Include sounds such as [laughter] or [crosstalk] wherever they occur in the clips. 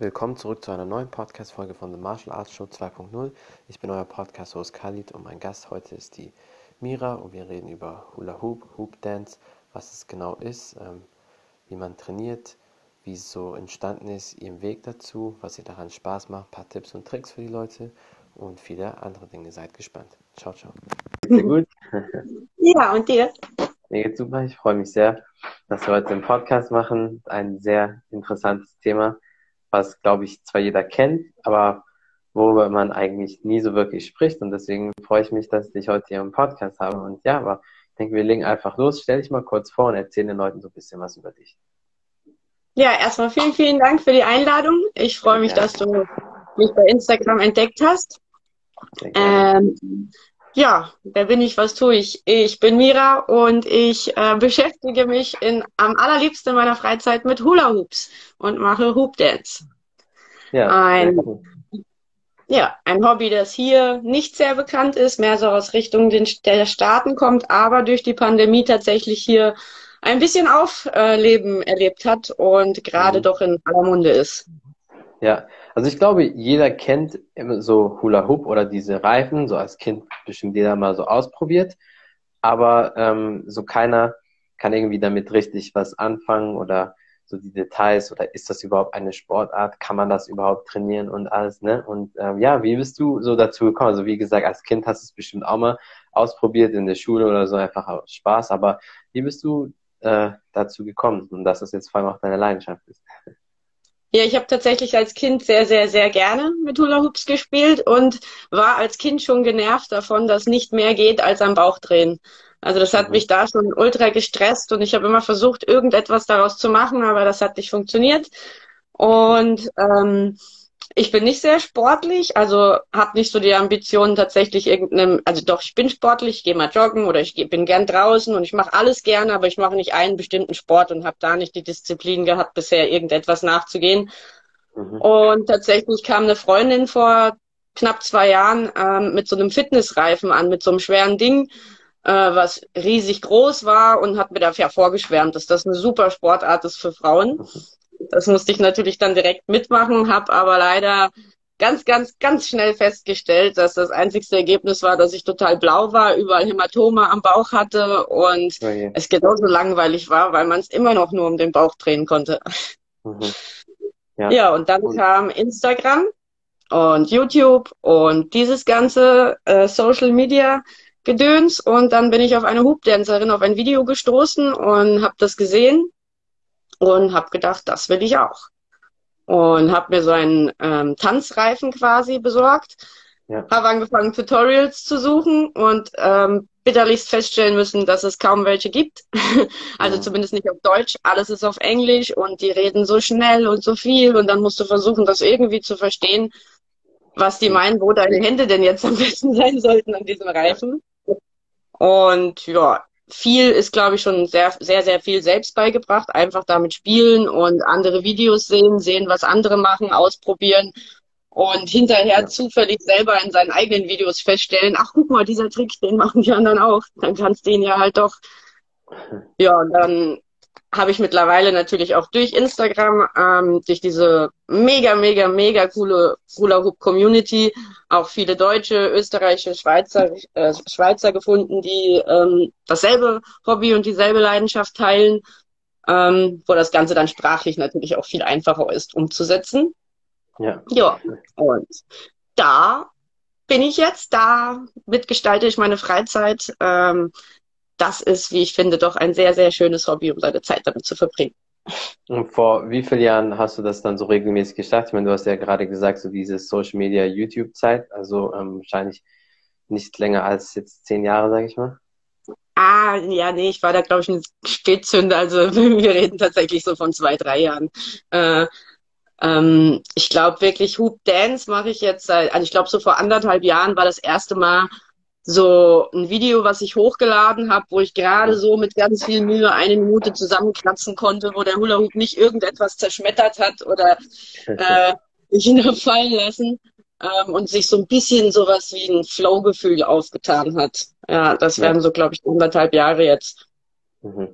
Willkommen zurück zu einer neuen Podcast-Folge von The Martial Arts Show 2.0. Ich bin euer Podcast-Host Khalid und mein Gast heute ist die Mira und wir reden über Hula Hoop, Hoop Dance, was es genau ist, ähm, wie man trainiert, wie es so entstanden ist, ihren Weg dazu, was ihr daran Spaß macht, ein paar Tipps und Tricks für die Leute und viele andere Dinge. Seid gespannt. Ciao, ciao. Sehr gut. [laughs] Ja, und dir? Mir geht's super. Ich freue mich sehr, dass wir heute einen Podcast machen. Ein sehr interessantes Thema was, glaube ich, zwar jeder kennt, aber worüber man eigentlich nie so wirklich spricht. Und deswegen freue ich mich, dass ich heute hier im Podcast habe. Und ja, aber ich denke, wir legen einfach los. Stell dich mal kurz vor und erzähl den Leuten so ein bisschen was über dich. Ja, erstmal vielen, vielen Dank für die Einladung. Ich freue mich, ja. dass du mich bei Instagram entdeckt hast. Ähm, ja, wer bin ich, was tue ich? Ich bin Mira und ich äh, beschäftige mich in, am allerliebsten in meiner Freizeit mit Hula Hoops und mache Hoop Dance. Ja, ein, ja, ein Hobby, das hier nicht sehr bekannt ist, mehr so aus Richtung den, der Staaten kommt, aber durch die Pandemie tatsächlich hier ein bisschen Aufleben erlebt hat und gerade mhm. doch in aller Munde ist. Ja, also ich glaube, jeder kennt so Hula Hoop oder diese Reifen, so als Kind bestimmt jeder mal so ausprobiert, aber ähm, so keiner kann irgendwie damit richtig was anfangen oder so die Details oder ist das überhaupt eine Sportart, kann man das überhaupt trainieren und alles, ne? Und ähm, ja, wie bist du so dazu gekommen? Also wie gesagt, als Kind hast du es bestimmt auch mal ausprobiert in der Schule oder so, einfach aus Spaß, aber wie bist du äh, dazu gekommen und dass es jetzt vor allem auch deine Leidenschaft ist? Ja, ich habe tatsächlich als Kind sehr, sehr, sehr gerne mit Hula Hoops gespielt und war als Kind schon genervt davon, dass nicht mehr geht als am Bauch drehen. Also das hat mhm. mich da schon ultra gestresst und ich habe immer versucht, irgendetwas daraus zu machen, aber das hat nicht funktioniert. Und ähm, ich bin nicht sehr sportlich, also habe nicht so die Ambitionen tatsächlich irgendeinem, also doch, ich bin sportlich, ich gehe mal joggen oder ich bin gern draußen und ich mache alles gerne, aber ich mache nicht einen bestimmten Sport und habe da nicht die Disziplin gehabt, bisher irgendetwas nachzugehen. Mhm. Und tatsächlich kam eine Freundin vor knapp zwei Jahren ähm, mit so einem Fitnessreifen an, mit so einem schweren Ding, äh, was riesig groß war und hat mir dafür vorgeschwärmt, dass das eine super Sportart ist für Frauen. Mhm. Das musste ich natürlich dann direkt mitmachen, habe aber leider ganz, ganz, ganz schnell festgestellt, dass das einzigste Ergebnis war, dass ich total blau war, überall Hämatome am Bauch hatte und okay. es genauso langweilig war, weil man es immer noch nur um den Bauch drehen konnte. Mhm. Ja. ja, und dann und kam Instagram und YouTube und dieses ganze äh, Social Media Gedöns und dann bin ich auf eine Hubdancerin auf ein Video gestoßen und habe das gesehen und habe gedacht, das will ich auch. Und habe mir so einen ähm, Tanzreifen quasi besorgt, ja. habe angefangen, Tutorials zu suchen und ähm, bitterlichst feststellen müssen, dass es kaum welche gibt. [laughs] also ja. zumindest nicht auf Deutsch. Alles ist auf Englisch und die reden so schnell und so viel und dann musst du versuchen, das irgendwie zu verstehen, was die meinen, wo deine Hände denn jetzt am besten [laughs] sein sollten an diesem Reifen. Und ja, viel ist, glaube ich, schon sehr, sehr, sehr viel selbst beigebracht. Einfach damit spielen und andere Videos sehen, sehen, was andere machen, ausprobieren und hinterher ja. zufällig selber in seinen eigenen Videos feststellen, ach guck mal, dieser Trick, den machen die anderen auch. Dann kannst du ihn ja halt doch. [laughs] Ja, dann habe ich mittlerweile natürlich auch durch Instagram, ähm, durch diese mega, mega, mega coole Hula Hoop Community auch viele Deutsche, Österreicher, Schweizer, äh, Schweizer gefunden, die ähm, dasselbe Hobby und dieselbe Leidenschaft teilen, ähm, wo das Ganze dann sprachlich natürlich auch viel einfacher ist umzusetzen. Ja. Ja. Und da bin ich jetzt, da mitgestalte ich meine Freizeit. Ähm, das ist, wie ich finde, doch ein sehr, sehr schönes Hobby, um seine Zeit damit zu verbringen. Und vor wie vielen Jahren hast du das dann so regelmäßig gestartet? Ich meine, du hast ja gerade gesagt, so diese Social Media YouTube Zeit, also ähm, wahrscheinlich nicht länger als jetzt zehn Jahre, sage ich mal. Ah, ja, nee, ich war da, glaube ich, ein Spätzünder. Also [laughs] wir reden tatsächlich so von zwei, drei Jahren. Äh, ähm, ich glaube wirklich, Hoop Dance mache ich jetzt seit, also ich glaube so vor anderthalb Jahren war das erste Mal, so ein Video, was ich hochgeladen habe, wo ich gerade so mit ganz viel Mühe eine Minute zusammenkratzen konnte, wo der Hula Hoop nicht irgendetwas zerschmettert hat oder [laughs] äh, ich ihn [laughs] fallen lassen ähm, und sich so ein bisschen sowas wie ein Flow-Gefühl aufgetan hat. Ja, das wären so, glaube ich, anderthalb Jahre jetzt. Mhm.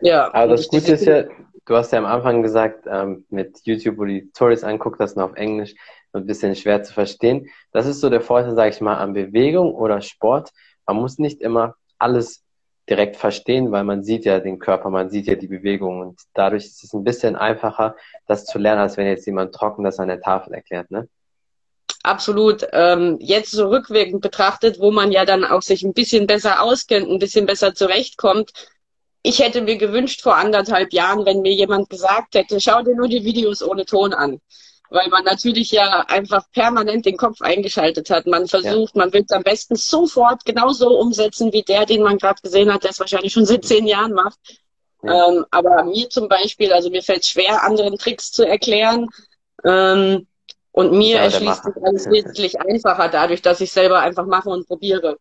Ja. Aber das Gute ist ja, du hast ja am Anfang gesagt, ähm, mit YouTube, wo du die Stories anguckt, das noch auf Englisch, ein bisschen schwer zu verstehen. Das ist so der Vorteil, sage ich mal, an Bewegung oder Sport. Man muss nicht immer alles direkt verstehen, weil man sieht ja den Körper, man sieht ja die Bewegung und dadurch ist es ein bisschen einfacher, das zu lernen, als wenn jetzt jemand trocken das an der Tafel erklärt, ne? Absolut. Ähm, jetzt so rückwirkend betrachtet, wo man ja dann auch sich ein bisschen besser auskennt, ein bisschen besser zurechtkommt. Ich hätte mir gewünscht vor anderthalb Jahren, wenn mir jemand gesagt hätte, schau dir nur die Videos ohne Ton an weil man natürlich ja einfach permanent den Kopf eingeschaltet hat. Man versucht, ja. man will es am besten sofort genauso umsetzen wie der, den man gerade gesehen hat, der es wahrscheinlich schon seit zehn Jahren macht. Ja. Ähm, aber mir zum Beispiel, also mir fällt es schwer, anderen Tricks zu erklären. Ähm, und mir ja, erschließt sich alles wesentlich einfacher dadurch, dass ich selber einfach mache und probiere.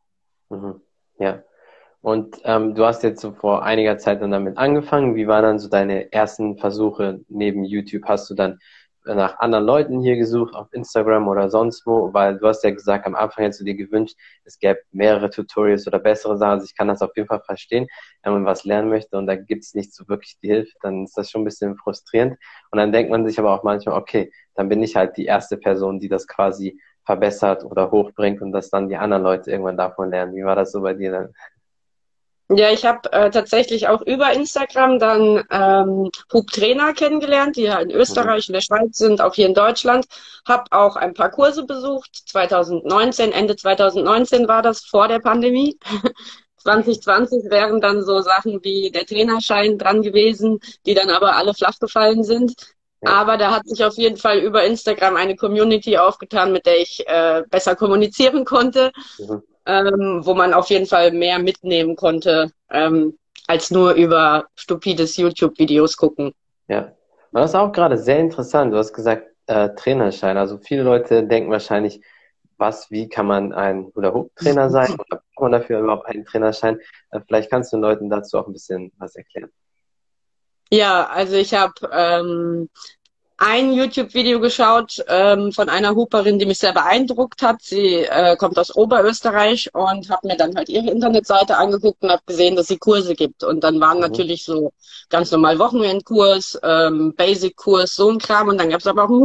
Mhm. Ja. Und ähm, du hast jetzt so vor einiger Zeit dann damit angefangen. Wie waren dann so deine ersten Versuche neben YouTube? Hast du dann nach anderen Leuten hier gesucht, auf Instagram oder sonst wo, weil du hast ja gesagt, am Anfang hättest du dir gewünscht, es gäbe mehrere Tutorials oder bessere Sachen. Also ich kann das auf jeden Fall verstehen, wenn man was lernen möchte und da gibt es nicht so wirklich die Hilfe, dann ist das schon ein bisschen frustrierend. Und dann denkt man sich aber auch manchmal, okay, dann bin ich halt die erste Person, die das quasi verbessert oder hochbringt und dass dann die anderen Leute irgendwann davon lernen. Wie war das so bei dir dann? Ja, ich habe äh, tatsächlich auch über Instagram dann ähm, Hubtrainer kennengelernt, die ja in Österreich, in der Schweiz sind, auch hier in Deutschland. Habe auch ein paar Kurse besucht. 2019, Ende 2019 war das vor der Pandemie. [laughs] 2020 wären dann so Sachen wie der Trainerschein dran gewesen, die dann aber alle flach gefallen sind. Ja. Aber da hat sich auf jeden Fall über Instagram eine Community aufgetan, mit der ich äh, besser kommunizieren konnte. Mhm ähm, wo man auf jeden Fall mehr mitnehmen konnte, ähm, als nur über stupides YouTube-Videos gucken. Ja, das ist auch gerade sehr interessant. Du hast gesagt, äh, Trainerschein. Also viele Leute denken wahrscheinlich, was, wie kann man ein Hula-Hoop-Trainer [laughs] sein oder braucht man dafür überhaupt einen Trainerschein? Äh, vielleicht kannst du den Leuten dazu auch ein bisschen was erklären. Ja, also ich habe ähm, ein YouTube-Video geschaut ähm, von einer Hooperin, die mich sehr beeindruckt hat. Sie äh, kommt aus Oberösterreich und habe mir dann halt ihre Internetseite angeguckt und habe gesehen, dass sie Kurse gibt. Und dann waren mhm. natürlich so ganz normal Wochenendkurs, ähm, Basic-Kurs, so ein Kram. Und dann gab es aber auch einen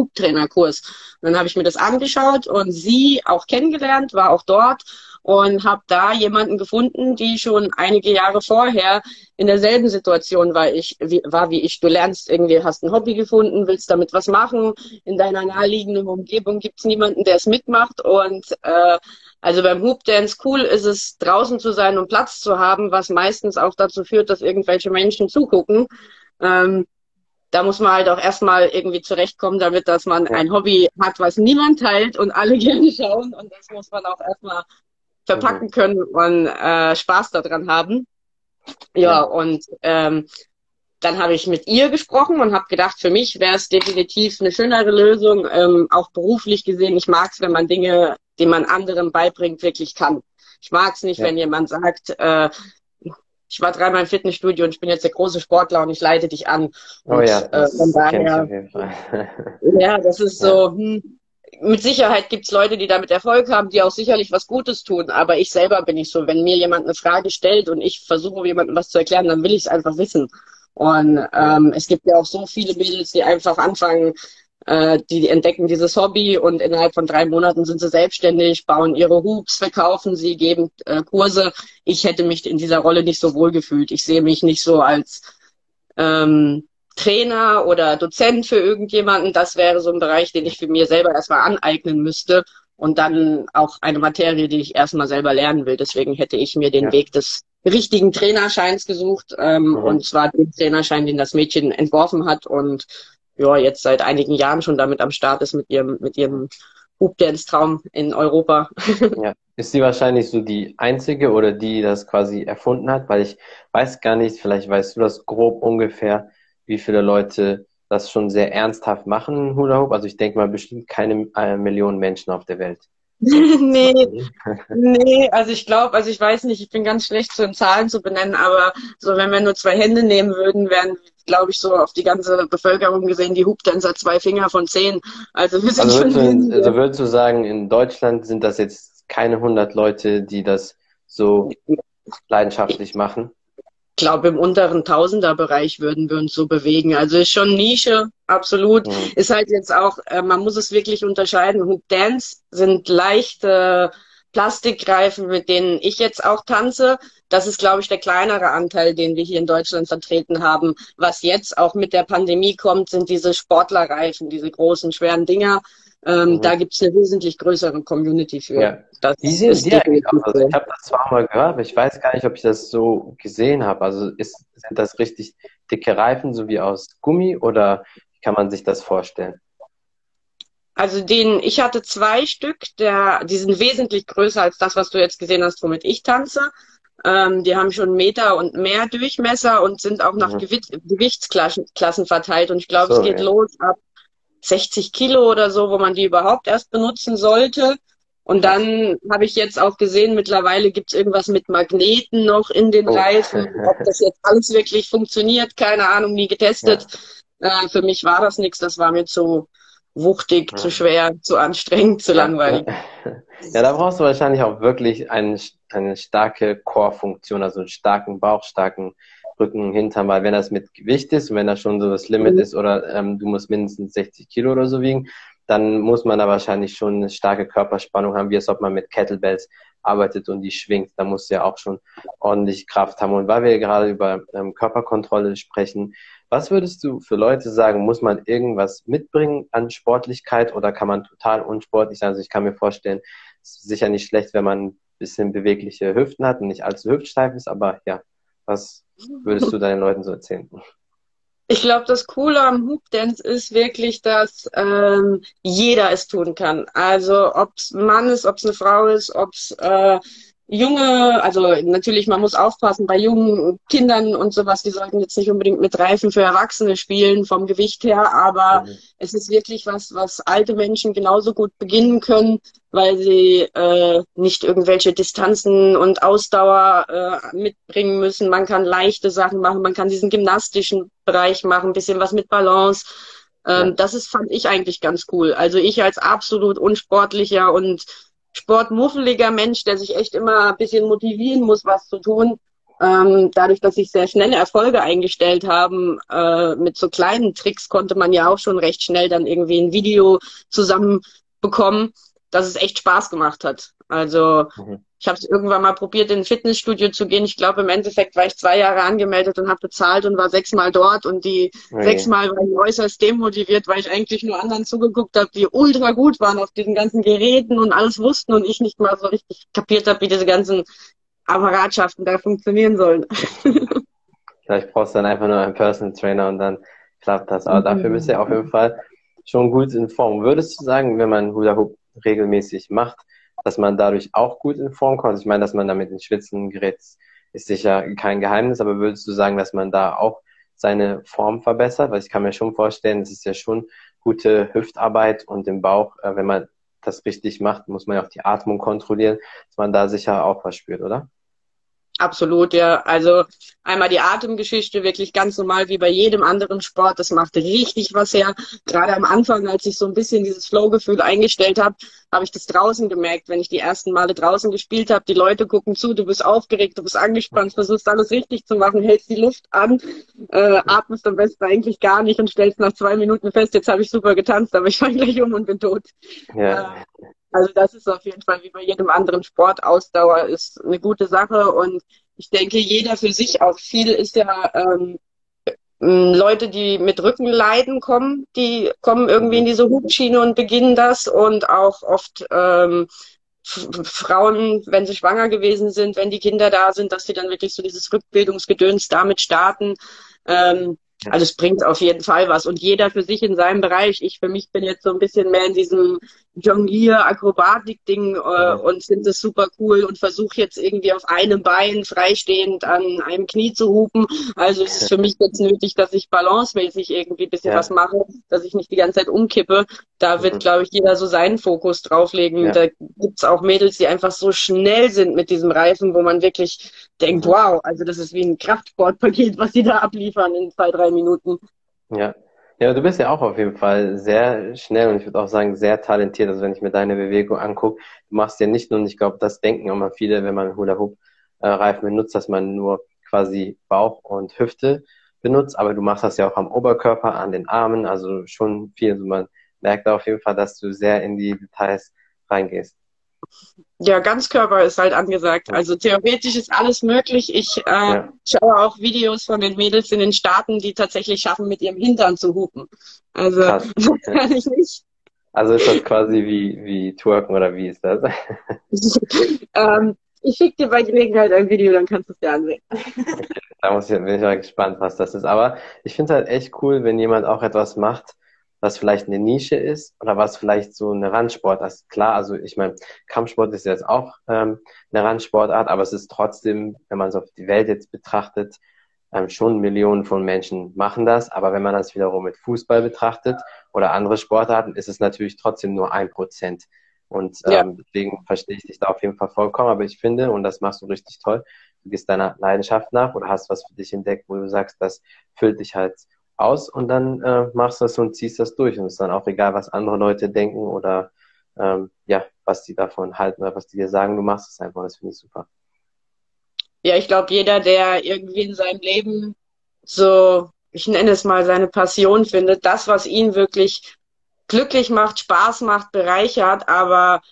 Hoop-Trainer-Kurs. Dann habe ich mir das angeschaut und sie auch kennengelernt, war auch dort und habe da jemanden gefunden, die schon einige Jahre vorher in derselben Situation war, ich, wie, war wie ich. Du lernst irgendwie, hast ein Hobby gefunden, willst damit was machen. In deiner naheliegenden Umgebung gibt's niemanden, der es mitmacht. Und äh, also beim Hoop Dance cool ist es, draußen zu sein und Platz zu haben, was meistens auch dazu führt, dass irgendwelche Menschen zugucken. Ähm, da muss man halt auch erstmal irgendwie zurechtkommen, damit dass man ein Hobby hat, was niemand teilt und alle [laughs] gerne schauen. Und das muss man auch erstmal verpacken mhm. können und äh, Spaß daran haben. Ja, ja. und ähm, dann habe ich mit ihr gesprochen und habe gedacht, für mich wäre es definitiv eine schönere Lösung, ähm, auch beruflich gesehen. Ich mag es, wenn man Dinge, die man anderen beibringt, wirklich kann. Ich mag es nicht, ja. wenn jemand sagt, äh, ich war dreimal im Fitnessstudio und ich bin jetzt der große Sportler und ich leite dich an. Oh und, ja, äh, von daher, [laughs] ja, das ist so, hm, mit Sicherheit gibt's Leute, die damit Erfolg haben, die auch sicherlich was Gutes tun. Aber ich selber bin nicht so. Wenn mir jemand eine Frage stellt und ich versuche, jemandem was zu erklären, dann will ich es einfach wissen. Und ähm, es gibt ja auch so viele Mädels, die einfach anfangen, äh, die entdecken dieses Hobby und innerhalb von drei Monaten sind sie selbstständig, bauen ihre Hoops, verkaufen sie, geben äh, Kurse. Ich hätte mich in dieser Rolle nicht so wohl gefühlt. Ich sehe mich nicht so als ähm, Trainer oder Dozent für irgendjemanden, das wäre so ein Bereich, den ich für mir selber erstmal aneignen müsste und dann auch eine Materie, die ich erstmal selber lernen will. Deswegen hätte ich mir den ja. Weg des richtigen Trainerscheins gesucht ähm, mhm. und zwar den Trainerschein, den das Mädchen entworfen hat und ja jetzt seit einigen Jahren schon damit am Start ist mit ihrem mit ihrem Hoopdance-Traum in Europa. [laughs] Ja. Ist sie wahrscheinlich so die einzige oder die das quasi erfunden hat? Weil ich weiß gar nicht, vielleicht weißt du das grob ungefähr, wie viele Leute das schon sehr ernsthaft machen, Hula Hoop. Also ich denke mal bestimmt keine äh, Millionen Menschen auf der Welt. [laughs] nee, nee, also ich glaube, also ich weiß nicht, ich bin ganz schlecht so in Zahlen zu benennen, aber so wenn wir nur zwei Hände nehmen würden, wären, glaube ich, so auf die ganze Bevölkerung gesehen, die Hubtänzer zwei Finger von zehn. Also wir sind also schon. Würdest du, also würdest du sagen, in Deutschland sind das jetzt keine hundert Leute, die das so leidenschaftlich machen? Glaube, im unteren Tausenderbereich würden wir uns so bewegen. Also ist schon Nische, absolut. Mhm. Ist halt jetzt auch, äh, man muss es wirklich unterscheiden. Hoop Dance sind leichte Plastikreifen, mit denen ich jetzt auch tanze. Das ist, glaube ich, der kleinere Anteil, den wir hier in Deutschland vertreten haben. Was jetzt auch mit der Pandemie kommt, sind diese Sportlerreifen, diese großen, schweren Dinger. Ähm, mhm. Da gibt es eine wesentlich größere Community für. Ja. Das Wie sehen Sie eigentlich aus? Also ich habe das zwar mal gehört, aber ich weiß gar nicht, ob ich das so gesehen habe. Also ist, sind das richtig dicke Reifen, so wie aus Gummi, oder kann man sich das vorstellen? Also den, ich hatte zwei Stück, der, die sind wesentlich größer als das, was du jetzt gesehen hast, womit ich tanze. Ähm, die haben schon Meter und mehr Durchmesser und sind auch nach mhm. Gewichtsklassen verteilt. Und ich glaube, so, es geht ja. los ab 60 Kilo oder so, wo man die überhaupt erst benutzen sollte. Und dann habe ich jetzt auch gesehen, mittlerweile gibt es irgendwas mit Magneten noch in den oh. Reifen. Ob das jetzt alles wirklich funktioniert, keine Ahnung, nie getestet. Ja. Äh, für mich war das nichts, das war mir zu wuchtig, ja. zu schwer, zu anstrengend, zu langweilig. Ja, da brauchst du wahrscheinlich auch wirklich eine, eine starke Core-Funktion, also einen starken Bauch, starken Rücken, Hintern, weil wenn das mit Gewicht ist und wenn das schon so das Limit mhm. ist oder ähm, du musst mindestens 60 Kilo oder so wiegen, dann muss man da wahrscheinlich schon eine starke Körperspannung haben, wie es ob man mit Kettlebells arbeitet und die schwingt. Da muss ja auch schon ordentlich Kraft haben. Und weil wir gerade über ähm, Körperkontrolle sprechen, was würdest du für Leute sagen, muss man irgendwas mitbringen an Sportlichkeit oder kann man total unsportlich sein? Also ich kann mir vorstellen, es ist sicher nicht schlecht, wenn man ein bisschen bewegliche Hüften hat und nicht allzu hüftsteif ist, aber ja, was würdest du deinen Leuten so erzählen? Ich glaube, das Coole am Hoop Dance ist wirklich, dass ähm, jeder es tun kann. Also ob es Mann ist, ob es eine Frau ist, ob es äh, junge, also natürlich, man muss aufpassen bei jungen Kindern und sowas, die sollten jetzt nicht unbedingt mit Reifen für Erwachsene spielen vom Gewicht her, aber mhm. es ist wirklich was, was alte Menschen genauso gut beginnen können, weil sie äh, nicht irgendwelche Distanzen und Ausdauer äh, mitbringen müssen. Man kann leichte Sachen machen, man kann diesen gymnastischen Bereich machen, ein bisschen was mit Balance. Ähm, ja. Das ist, fand ich eigentlich ganz cool. Also ich als absolut unsportlicher und sportmuffeliger Mensch, der sich echt immer ein bisschen motivieren muss, was zu tun. Ähm, dadurch, dass sich sehr schnelle Erfolge eingestellt haben, äh, mit so kleinen Tricks konnte man ja auch schon recht schnell dann irgendwie ein Video zusammenbekommen, dass es echt Spaß gemacht hat. Also mhm. Ich habe es irgendwann mal probiert, in ein Fitnessstudio zu gehen. Ich glaube, im Endeffekt war ich zwei Jahre angemeldet und habe bezahlt und war sechsmal dort. Und die okay. sechsmal war ich äußerst demotiviert, weil ich eigentlich nur anderen zugeguckt habe, die ultra gut waren auf diesen ganzen Geräten und alles wussten und ich nicht mal so richtig kapiert habe, wie diese ganzen Apparatschaften da funktionieren sollen. [laughs] Vielleicht brauchst du dann einfach nur einen Personal Trainer und dann klappt das. Aber dafür bist du ja auf jeden Fall schon gut in Form. Würdest du sagen, wenn man Hula Hoop regelmäßig macht, dass man dadurch auch gut in Form kommt. Ich meine, dass man damit ins Schwitzen gerät, ist sicher kein Geheimnis, aber würdest du sagen, dass man da auch seine Form verbessert? Weil ich kann mir schon vorstellen, es ist ja schon gute Hüftarbeit und im Bauch, äh, wenn man das richtig macht, muss man ja auch die Atmung kontrollieren, dass man da sicher auch was spürt, oder? Absolut, ja. Also einmal die Atemgeschichte, wirklich ganz normal wie bei jedem anderen Sport. Das macht richtig was her. Gerade am Anfang, als ich so ein bisschen dieses Flow-Gefühl eingestellt habe, habe ich das draußen gemerkt, wenn ich die ersten Male draußen gespielt habe. Die Leute gucken zu, du bist aufgeregt, du bist angespannt, versuchst alles richtig zu machen, hältst die Luft an, äh, atmest am besten eigentlich gar nicht und stellst nach zwei Minuten fest, jetzt habe ich super getanzt, aber ich fall gleich um und bin tot. Ja. Äh, also das ist auf jeden Fall wie bei jedem anderen Sport. Ausdauer ist eine gute Sache und ich denke, jeder für sich auch viel ist ja ähm, Leute, die mit Rückenleiden kommen, die kommen irgendwie in diese Hubschiene und beginnen das und auch oft ähm, Frauen, wenn sie schwanger gewesen sind, wenn die Kinder da sind, dass sie dann wirklich so dieses Rückbildungsgedöns damit starten. Ähm, also es bringt auf jeden Fall was und jeder für sich in seinem Bereich. Ich für mich bin jetzt so ein bisschen mehr in diesem Jonglier-Akrobatik-Ding äh, und finde es super cool und versuche jetzt irgendwie auf einem Bein freistehend an einem Knie zu hupen. Also es ist für mich jetzt nötig, dass ich balancemäßig irgendwie ein bisschen ja. was mache, dass ich nicht die ganze Zeit umkippe. Da wird, mhm. glaube ich, jeder so seinen Fokus drauflegen. Ja. Da gibt's auch Mädels, die einfach so schnell sind mit diesem Reifen, wo man wirklich denkt, mhm. wow, also das ist wie ein Kraftsportpaket, was sie da abliefern in zwei, drei Minuten. Ja. Ja, du bist ja auch auf jeden Fall sehr schnell und ich würde auch sagen sehr talentiert. Also wenn ich mir deine Bewegung angucke, du machst ja nicht nur, und ich glaube, das denken immer viele, wenn man Hula Hoop äh, Reifen benutzt, dass man nur quasi Bauch und Hüfte benutzt, aber du machst das ja auch am Oberkörper, an den Armen, also schon viel. Also man merkt auf jeden Fall, dass du sehr in die Details reingehst. Ja, Ganzkörper ist halt angesagt. Also theoretisch ist alles möglich. Ich äh, ja. schaue auch Videos von den Mädels in den Staaten, die tatsächlich schaffen, mit ihrem Hintern zu hupen. Also Krass. [laughs] kann ich nicht. Also ist das quasi wie, wie Twerken oder wie ist das? [laughs] ähm, ich schicke dir bei Gelegenheit ein Video, dann kannst du es dir ansehen. da muss ich, bin ich mal gespannt, was das ist. Aber ich finde es halt echt cool, wenn jemand auch etwas macht, was vielleicht eine Nische ist oder was vielleicht so eine Randsport ist. Klar, also ich meine, Kampfsport ist jetzt auch ähm, eine Randsportart, aber es ist trotzdem, wenn man es auf die Welt jetzt betrachtet, ähm, schon Millionen von Menschen machen das. Aber wenn man das wiederum mit Fußball betrachtet oder andere Sportarten, ist es natürlich trotzdem nur ein Prozent. Und ähm, ja. deswegen verstehe ich dich da auf jeden Fall vollkommen. Aber ich finde, und das machst du richtig toll, du gehst deiner Leidenschaft nach oder hast was für dich entdeckt, wo du sagst, das füllt dich halt aus und dann äh, machst du das und ziehst das durch. Und es ist dann auch egal, was andere Leute denken oder ähm, ja, was die davon halten oder was die dir sagen, du machst es einfach. Das finde ich super. Ja, ich glaube, jeder, der irgendwie in seinem Leben so, ich nenne es mal, seine Passion findet, das, was ihn wirklich glücklich macht, Spaß macht, bereichert, aber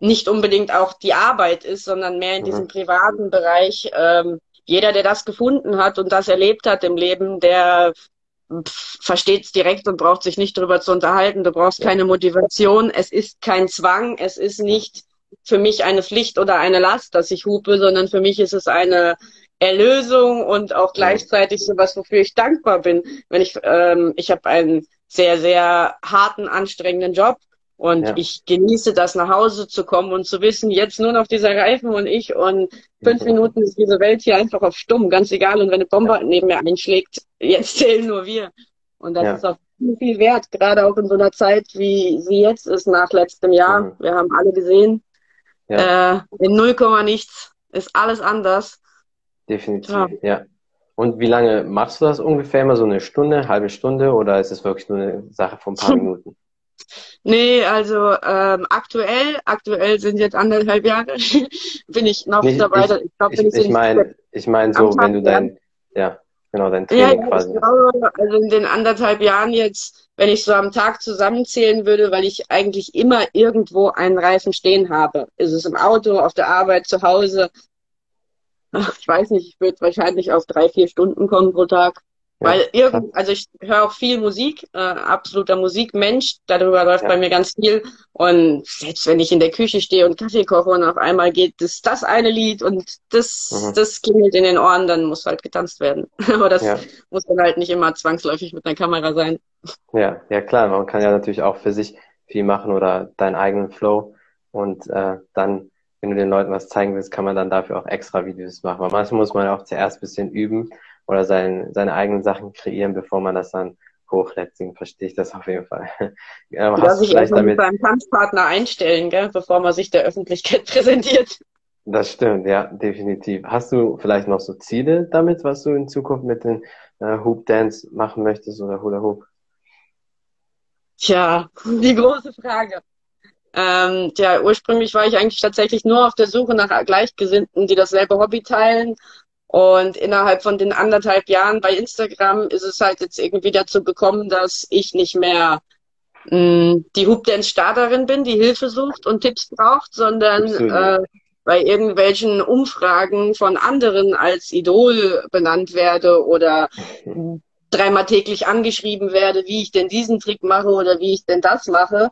nicht unbedingt auch die Arbeit ist, sondern mehr in diesem mhm. privaten Bereich. Ähm, jeder, der das gefunden hat und das erlebt hat im Leben, der versteht es direkt und braucht sich nicht darüber zu unterhalten. Du brauchst keine Motivation. Es ist kein Zwang. Es ist nicht für mich eine Pflicht oder eine Last, dass ich hupe, sondern für mich ist es eine Erlösung und auch gleichzeitig sowas, wofür ich dankbar bin. Wenn ich, ähm, ich habe einen sehr, sehr harten, anstrengenden Job und ja. ich genieße das, nach Hause zu kommen und zu wissen, jetzt nur noch dieser Reifen und ich und fünf Minuten ist diese Welt hier einfach auf stumm, ganz egal. Und wenn eine Bombe neben mir einschlägt, jetzt zählen nur wir. Und das ja. ist auch viel, viel wert, gerade auch in so einer Zeit, wie sie jetzt ist nach letztem Jahr. Mhm. Wir haben alle gesehen, ja. äh, in 0, nichts ist alles anders. Definitiv, ja. ja. Und wie lange machst du das ungefähr? Immer so eine Stunde, halbe Stunde oder ist es wirklich nur eine Sache von ein paar [laughs] Minuten? Nee, also ähm, aktuell, aktuell sind jetzt anderthalb Jahre, [laughs] bin ich noch ich, dabei. Ich, ich, glaub, ich, ich meine, ich mein so, wenn du dein, ja, genau, dein Training ja, quasi. Ich glaube, also in den anderthalb Jahren jetzt, wenn ich so am Tag zusammenzählen würde, weil ich eigentlich immer irgendwo einen Reifen stehen habe. Ist es im Auto, auf der Arbeit, zu Hause? Ach, ich weiß nicht, ich würde wahrscheinlich auf drei, vier Stunden kommen pro Tag. Weil irgend, also ich höre auch viel Musik, äh, absoluter Musikmensch, darüber läuft ja. bei mir ganz viel. Und selbst wenn ich in der Küche stehe und Kaffee koche und auf einmal geht das, das eine Lied und das, mhm. das klingelt in den Ohren, dann muss halt getanzt werden. [laughs] Aber das ja. muss dann halt nicht immer zwangsläufig mit einer Kamera sein. Ja, ja klar, man kann ja natürlich auch für sich viel machen oder deinen eigenen Flow und äh, dann, wenn du den Leuten was zeigen willst, kann man dann dafür auch extra Videos machen. Aber manchmal muss man ja auch zuerst ein bisschen üben oder sein, seine eigenen Sachen kreieren, bevor man das dann hochlädt. Deswegen verstehe ich das auf jeden Fall. [laughs] Ähm, du hast sich vielleicht damit beim Tanzpartner einstellen, gell, bevor man sich der Öffentlichkeit [laughs] präsentiert. Das stimmt, ja, definitiv. Hast du vielleicht noch so Ziele damit, was du in Zukunft mit den äh, Hoop Dance machen möchtest oder Hula Hoop? Tja, [laughs] die große Frage. Ähm, ja, ursprünglich war ich eigentlich tatsächlich nur auf der Suche nach Gleichgesinnten, die dasselbe Hobby teilen und innerhalb von den anderthalb Jahren bei Instagram ist es halt jetzt irgendwie dazu gekommen, dass ich nicht mehr mh, hm, die Hoopdance-Starterin bin, die Hilfe sucht und Tipps braucht, sondern äh, bei irgendwelchen Umfragen von anderen als Idol benannt werde oder dreimal täglich angeschrieben werde, wie ich denn diesen Trick mache oder wie ich denn das mache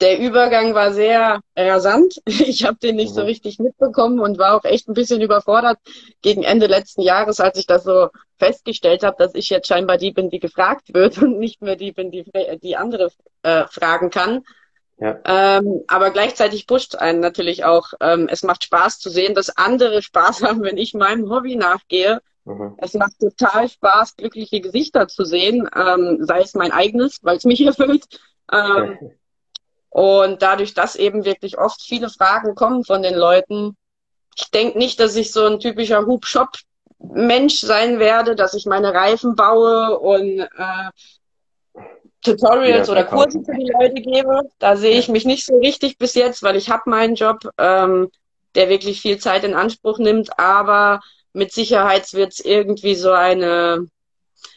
der Übergang war sehr rasant. [laughs] Ich habe den nicht mhm. so richtig mitbekommen und war auch echt ein bisschen überfordert gegen Ende letzten Jahres, als ich das so festgestellt habe, dass ich jetzt scheinbar die bin, die gefragt wird [laughs] und nicht mehr die bin, die, die andere äh, fragen kann. Ja. Ähm, aber gleichzeitig pusht einen natürlich auch. Ähm, es macht Spaß zu sehen, dass andere Spaß [laughs] haben, wenn ich meinem Hobby nachgehe. Mhm. Es macht total Spaß, glückliche Gesichter zu sehen, ähm, sei es mein eigenes, weil es mich erfüllt. Ähm, und dadurch, dass eben wirklich oft viele Fragen kommen von den Leuten, ich denke nicht, dass ich so ein typischer Hoop-Shop-Mensch sein werde, dass ich meine Reifen baue und äh, Tutorials ja, oder Kurse für die Leute gebe. Da sehe ich mich nicht so richtig bis jetzt, weil ich habe meinen Job, ähm, der wirklich viel Zeit in Anspruch nimmt. Aber mit Sicherheit wird es irgendwie so eine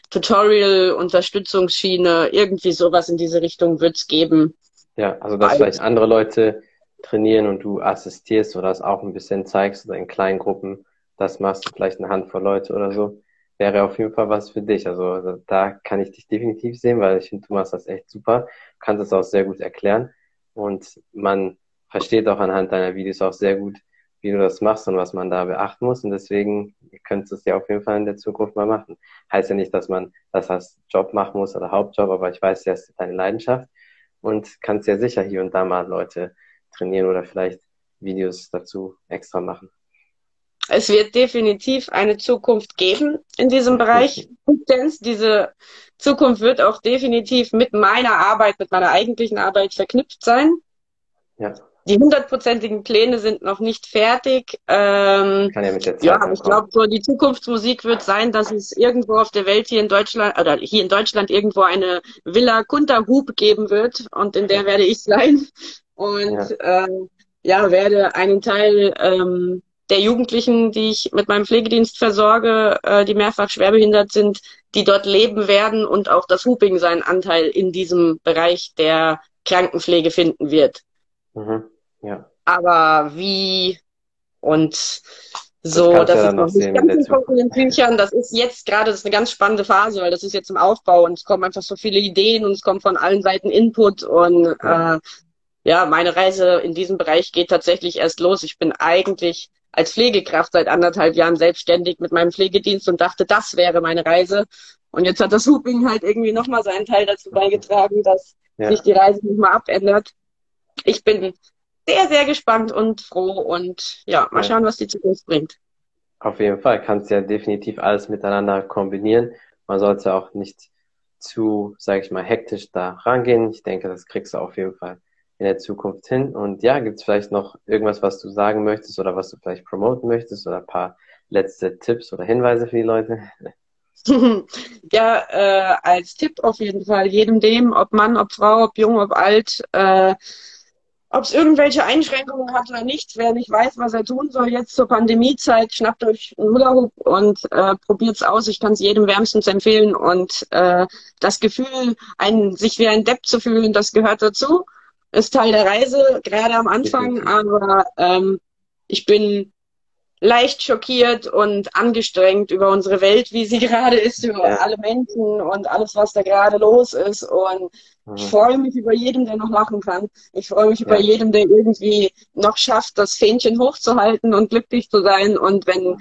Tutorial-Unterstützungsschiene, irgendwie sowas in diese Richtung wird es geben. Ja, also dass vielleicht andere Leute trainieren und du assistierst oder es auch ein bisschen zeigst oder in kleinen Gruppen, das machst du vielleicht eine Handvoll Leute oder so, wäre auf jeden Fall was für dich. Also da kann ich dich definitiv sehen, weil ich finde, du machst das echt super, kannst es auch sehr gut erklären und man versteht auch anhand deiner Videos auch sehr gut, wie du das machst und was man da beachten muss. Und deswegen könntest du es ja auf jeden Fall in der Zukunft mal machen. Heißt ja nicht, dass man das als Job machen muss oder Hauptjob, aber ich weiß ja, es ist deine Leidenschaft und kannst ja sicher hier und da mal Leute trainieren oder vielleicht Videos dazu extra machen. Es wird definitiv eine Zukunft geben in diesem Bereich Dance. Diese Zukunft wird auch definitiv mit meiner Arbeit, mit meiner eigentlichen Arbeit verknüpft sein. Ja die hundertprozentigen Pläne sind noch nicht fertig. Ähm, Kann ja mit der Zeit Ja, ich glaube, so die Zukunftsmusik wird sein, dass es irgendwo auf der Welt hier in Deutschland oder hier in Deutschland irgendwo eine Villa Kunterhub geben wird. Und in der werde ich sein. Und ja, äh, ja werde einen Teil ähm, der Jugendlichen, die ich mit meinem Pflegedienst versorge, äh, die mehrfach schwerbehindert sind, die dort leben werden und auch das Hooping seinen Anteil in diesem Bereich der Krankenpflege finden wird. Mhm. Ja. Aber wie und so, das, das ist noch nicht ganz in den Büchern. Das ist jetzt gerade, das ist eine ganz spannende Phase, weil das ist jetzt im Aufbau und es kommen einfach so viele Ideen und es kommt von allen Seiten Input und ja. Äh, ja, meine Reise in diesem Bereich geht tatsächlich erst los. Ich bin eigentlich als Pflegekraft seit anderthalb Jahren selbstständig mit meinem Pflegedienst und dachte, das wäre meine Reise. Und jetzt hat das Hooping halt irgendwie nochmal seinen Teil dazu beigetragen, dass ja. sich die Reise nicht mal abändert. Ich bin sehr, sehr gespannt und froh und ja, mal schauen, was die Zukunft bringt. Auf jeden Fall kannst du ja definitiv alles miteinander kombinieren. Man sollte auch nicht zu, sage ich mal, hektisch da rangehen. Ich denke, das kriegst du auf jeden Fall in der Zukunft hin. Und ja, gibt es vielleicht noch irgendwas, was du sagen möchtest oder was du vielleicht promoten möchtest oder ein paar letzte Tipps oder Hinweise für die Leute? [laughs] ja, äh, als Tipp auf jeden Fall jedem dem, ob Mann, ob Frau, ob jung, ob alt, äh, ob es irgendwelche Einschränkungen hat oder nicht, wer nicht weiß, was er tun soll jetzt zur Pandemiezeit, schnappt euch einen Hula-Hoop und äh, probiert's aus. Ich kann es jedem wärmstens empfehlen. Und äh, das Gefühl, ein, sich wie ein Depp zu fühlen, das gehört dazu. Ist Teil der Reise, gerade am Anfang. Aber ähm, ich bin leicht schockiert und angestrengt über unsere Welt, wie sie [laughs] gerade ist, über alle Menschen und alles, was da gerade los ist. Und. Ich freue mich über jeden, der noch lachen kann. Ich freue mich ja. über jeden, der irgendwie noch schafft, das Fähnchen hochzuhalten und glücklich zu sein. Und wenn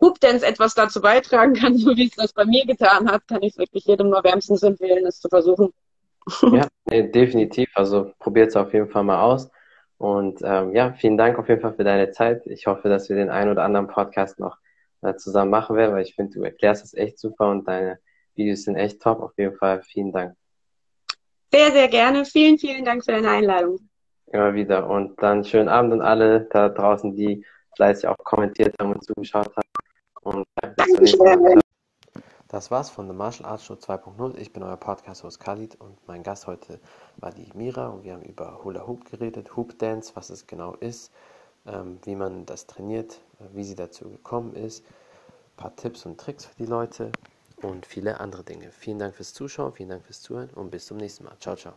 Hoopdance etwas dazu beitragen kann, [laughs] so wie es das bei mir getan hat, kann ich wirklich jedem nur wärmstens empfehlen, es zu versuchen. Ja, [laughs] nee, definitiv. Also probiert es auf jeden Fall mal aus. Und ähm, ja, vielen Dank auf jeden Fall für deine Zeit. Ich hoffe, dass wir den einen oder anderen Podcast noch äh, zusammen machen werden, weil ich finde, du erklärst das echt super und deine Videos sind echt top. Auf jeden Fall vielen Dank. Sehr, sehr gerne. Vielen, vielen Dank für deine Einladung. Immer wieder. Und dann schönen Abend an alle da draußen, die fleißig auch kommentiert haben und zugeschaut haben. Und ja, bis zum nächsten Mal. Das war's von The Martial Arts Show 2.0. Ich bin euer Podcast-Host Khalid und mein Gast heute war die Mira und wir haben über Hula Hoop geredet, Hoop Dance, was es genau ist, ähm, wie man das trainiert, äh, wie sie dazu gekommen ist, ein paar Tipps und Tricks für die Leute und viele andere Dinge. Vielen Dank fürs Zuschauen, vielen Dank fürs Zuhören und bis zum nächsten Mal. Ciao, ciao.